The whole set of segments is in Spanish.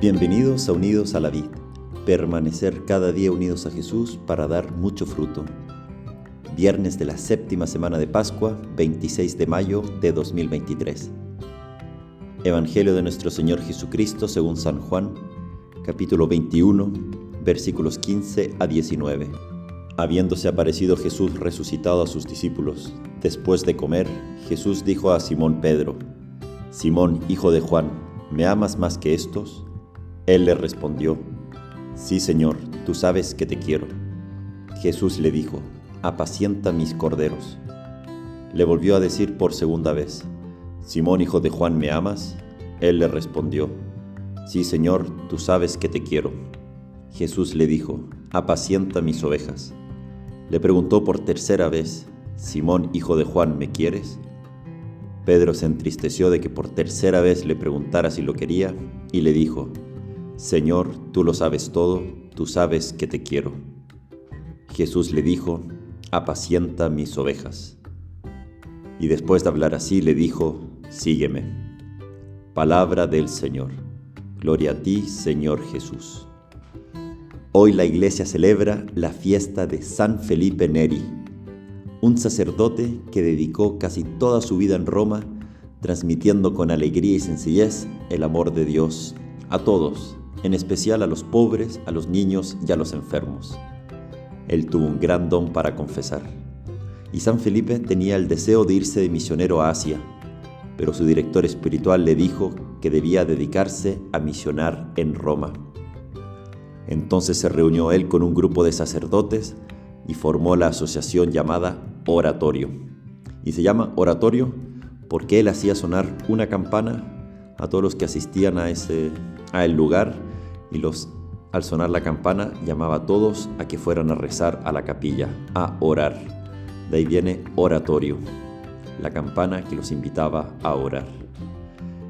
Bienvenidos a Unidos a la Vid, permanecer cada día unidos a Jesús para dar mucho fruto. Viernes de la séptima semana de Pascua, 26 de mayo de 2023. Evangelio de nuestro Señor Jesucristo según San Juan, capítulo 21, versículos 15 a 19. Habiéndose aparecido Jesús resucitado a sus discípulos, después de comer, Jesús dijo a Simón Pedro, Simón, hijo de Juan, ¿me amas más que estos? Él le respondió, Sí, Señor, tú sabes que te quiero. Jesús le dijo, Apacienta mis corderos. Le volvió a decir por segunda vez, Simón, hijo de Juan, ¿me amas? Él le respondió, Sí, Señor, tú sabes que te quiero. Jesús le dijo, Apacienta mis ovejas. Le preguntó por tercera vez, Simón, hijo de Juan, ¿me quieres? Pedro se entristeció de que por tercera vez le preguntara si lo quería y le dijo, Señor, tú lo sabes todo, tú sabes que te quiero. Jesús le dijo, apacienta mis ovejas. Y después de hablar así le dijo, sígueme. Palabra del Señor. Gloria a ti, Señor Jesús. Hoy la iglesia celebra la fiesta de San Felipe Neri, un sacerdote que dedicó casi toda su vida en Roma, transmitiendo con alegría y sencillez el amor de Dios a todos, en especial a los pobres, a los niños y a los enfermos. Él tuvo un gran don para confesar. Y San Felipe tenía el deseo de irse de misionero a Asia, pero su director espiritual le dijo que debía dedicarse a misionar en Roma. Entonces se reunió él con un grupo de sacerdotes y formó la asociación llamada Oratorio. Y se llama Oratorio porque él hacía sonar una campana a todos los que asistían a ese a el lugar y los al sonar la campana llamaba a todos a que fueran a rezar a la capilla, a orar. De ahí viene oratorio, la campana que los invitaba a orar.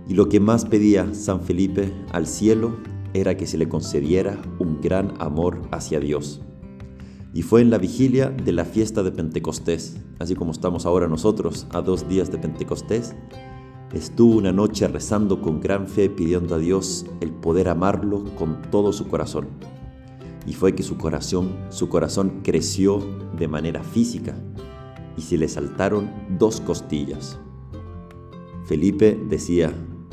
Y lo que más pedía San Felipe al cielo era que se le concediera un gran amor hacia Dios. Y fue en la vigilia de la fiesta de Pentecostés, así como estamos ahora nosotros a dos días de Pentecostés, Estuvo una noche rezando con gran fe pidiendo a Dios el poder amarlo con todo su corazón. Y fue que su corazón, su corazón creció de manera física y se le saltaron dos costillas. Felipe decía,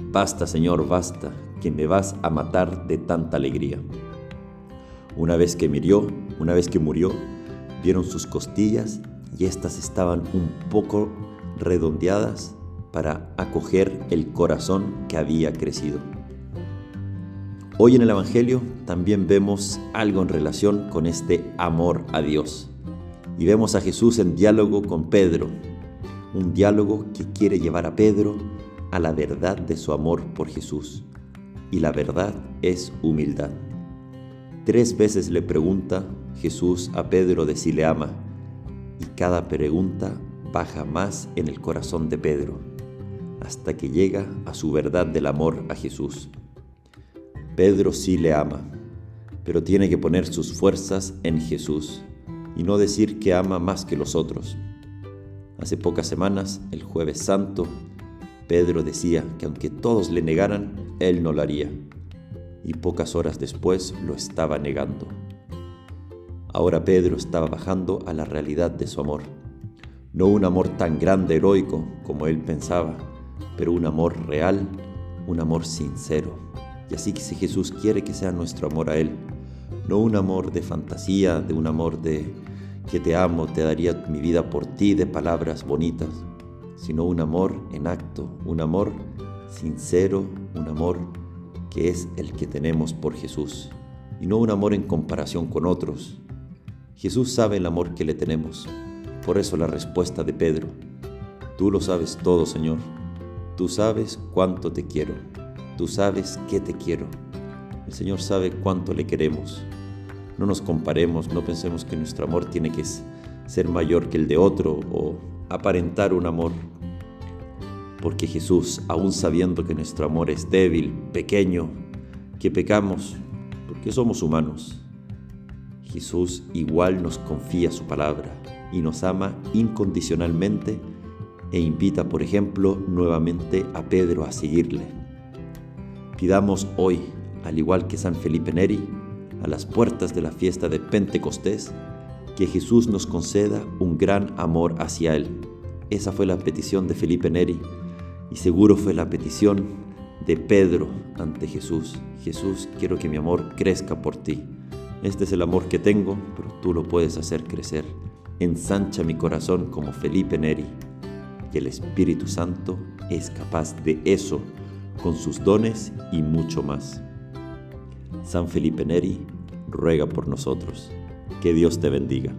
basta Señor, basta, que me vas a matar de tanta alegría. Una vez que murió, una vez que murió, vieron sus costillas y éstas estaban un poco redondeadas para acoger el corazón que había crecido. Hoy en el Evangelio también vemos algo en relación con este amor a Dios. Y vemos a Jesús en diálogo con Pedro, un diálogo que quiere llevar a Pedro a la verdad de su amor por Jesús. Y la verdad es humildad. Tres veces le pregunta Jesús a Pedro de si le ama, y cada pregunta baja más en el corazón de Pedro hasta que llega a su verdad del amor a Jesús. Pedro sí le ama, pero tiene que poner sus fuerzas en Jesús y no decir que ama más que los otros. Hace pocas semanas, el jueves santo, Pedro decía que aunque todos le negaran, él no lo haría. Y pocas horas después lo estaba negando. Ahora Pedro estaba bajando a la realidad de su amor. No un amor tan grande, heroico, como él pensaba, pero un amor real, un amor sincero. Y así que si Jesús quiere que sea nuestro amor a Él, no un amor de fantasía, de un amor de que te amo, te daría mi vida por ti, de palabras bonitas, sino un amor en acto, un amor sincero, un amor que es el que tenemos por Jesús, y no un amor en comparación con otros. Jesús sabe el amor que le tenemos, por eso la respuesta de Pedro, tú lo sabes todo, Señor, Tú sabes cuánto te quiero. Tú sabes que te quiero. El Señor sabe cuánto le queremos. No nos comparemos, no pensemos que nuestro amor tiene que ser mayor que el de otro o aparentar un amor. Porque Jesús, aún sabiendo que nuestro amor es débil, pequeño, que pecamos, porque somos humanos, Jesús igual nos confía su palabra y nos ama incondicionalmente e invita, por ejemplo, nuevamente a Pedro a seguirle. Pidamos hoy al igual que San Felipe Neri, a las puertas de la fiesta de Pentecostés, que Jesús nos conceda un gran amor hacia Él. Esa fue la petición de Felipe Neri y seguro fue la petición de Pedro ante Jesús. Jesús, quiero que mi amor crezca por ti. Este es el amor que tengo, pero tú lo puedes hacer crecer. Ensancha mi corazón como Felipe Neri. Y el Espíritu Santo es capaz de eso con sus dones y mucho más. San Felipe Neri ruega por nosotros. Que Dios te bendiga.